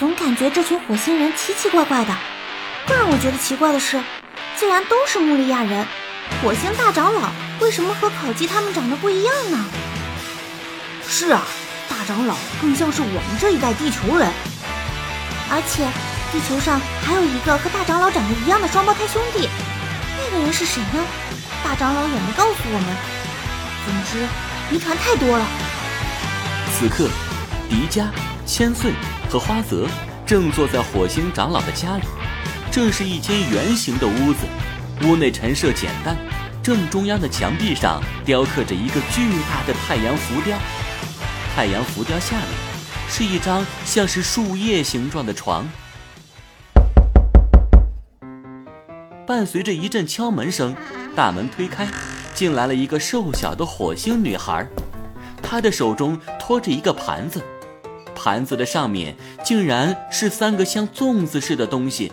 总感觉这群火星人奇奇怪怪的。更让我觉得奇怪的是，既然都是穆利亚人，火星大长老为什么和烤鸡他们长得不一样呢？是啊，大长老更像是我们这一代地球人，而且地球上还有一个和大长老长得一样的双胞胎兄弟，那个人是谁呢？大长老也没告诉我们。总之，谜团太多了。此刻，迪迦、千岁和花泽正坐在火星长老的家里。这是一间圆形的屋子，屋内陈设简单，正中央的墙壁上雕刻着一个巨大的太阳浮雕。太阳浮雕下面是一张像是树叶形状的床。伴随着一阵敲门声，大门推开，进来了一个瘦小的火星女孩，她的手中托着一个盘子，盘子的上面竟然是三个像粽子似的东西。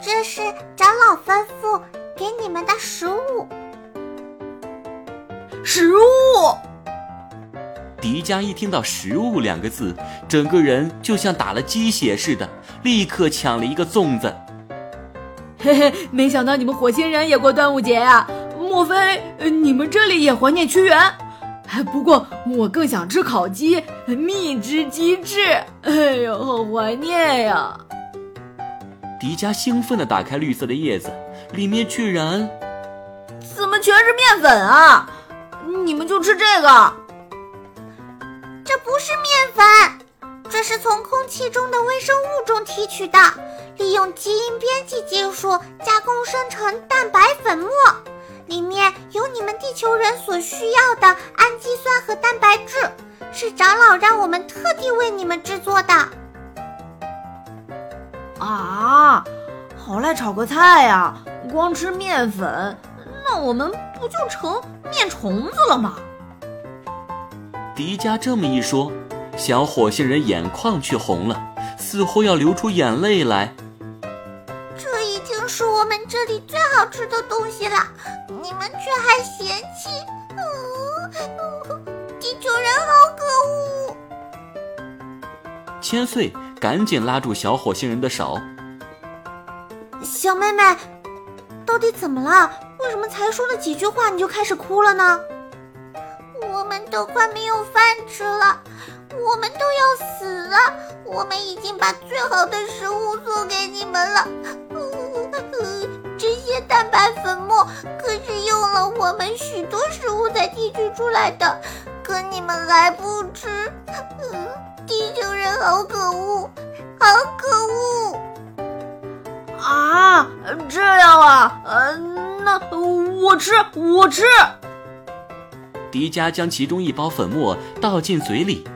这是长老吩咐给你们的食物。食物！迪迦一听到“食物”两个字，整个人就像打了鸡血似的，立刻抢了一个粽子。嘿嘿，没想到你们火星人也过端午节呀？莫非你们这里也怀念屈原？不过我更想吃烤鸡，蜜汁鸡翅。哎呦，好怀念呀！迪迦兴奋地打开绿色的叶子，里面居然怎么全是面粉啊？你们就吃这个？这不是面粉，这是从空气中的微生物中提取的，利用基因编辑技术加工生成蛋白粉末，里面有你们地球人所需要的氨基酸和蛋白质，是长老让我们特地为你们制作的。啊，好赖炒个菜呀！光吃面粉，那我们不就成面虫子了吗？迪迦这么一说，小火星人眼眶却红了，似乎要流出眼泪来。这已经是我们这里最好吃的东西了，你们却还嫌弃？嗯，地球人好可恶！千岁。赶紧拉住小火星人的手。小妹妹，到底怎么了？为什么才说了几句话你就开始哭了呢？我们都快没有饭吃了，我们都要死了。我们已经把最好的食物送给你们了，我们许多食物才提取出来的，可你们还不吃。嗯地球人好可恶，好可恶！啊，这样啊，呃，那我吃，我吃。迪迦将其中一包粉末倒进嘴里，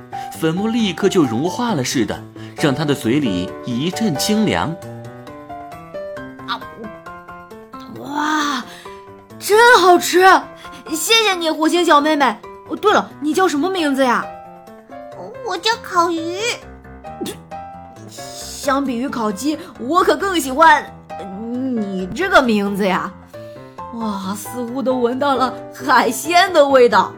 粉末立刻就融化了似的，让他的嘴里一阵清凉。啊，哇，真好吃！谢谢你，火星小妹妹。哦，对了，你叫什么名字呀？我叫烤鱼。相比于烤鸡，我可更喜欢你这个名字呀！哇，似乎都闻到了海鲜的味道。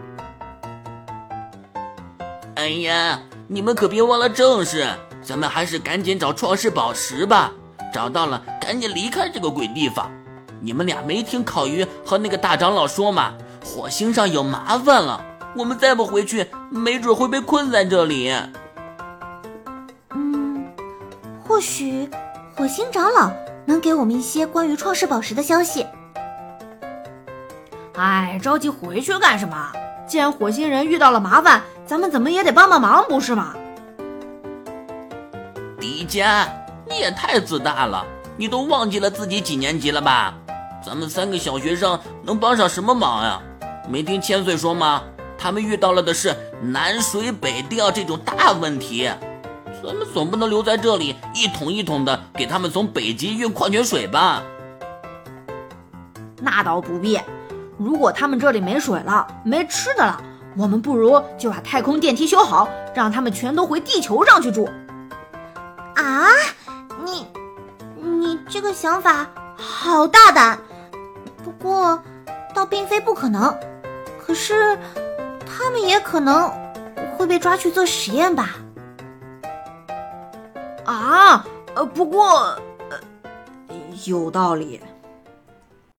哎呀，你们可别忘了正事，咱们还是赶紧找创世宝石吧。找到了，赶紧离开这个鬼地方。你们俩没听烤鱼和那个大长老说吗？火星上有麻烦了。我们再不回去，没准会被困在这里。嗯，或许火星长老能给我们一些关于创世宝石的消息。哎，着急回去干什么？既然火星人遇到了麻烦，咱们怎么也得帮帮忙，不是吗？迪迦，你也太自大了！你都忘记了自己几年级了吧？咱们三个小学生能帮上什么忙呀？没听千岁说吗？他们遇到了的是南水北调这种大问题，咱们总不能留在这里一桶一桶的给他们从北极运矿泉水吧？那倒不必。如果他们这里没水了、没吃的了，我们不如就把太空电梯修好，让他们全都回地球上去住。啊，你，你这个想法好大胆，不不过倒并非不可能。可是。他们也可能会被抓去做实验吧？啊，呃，不过，呃，有道理。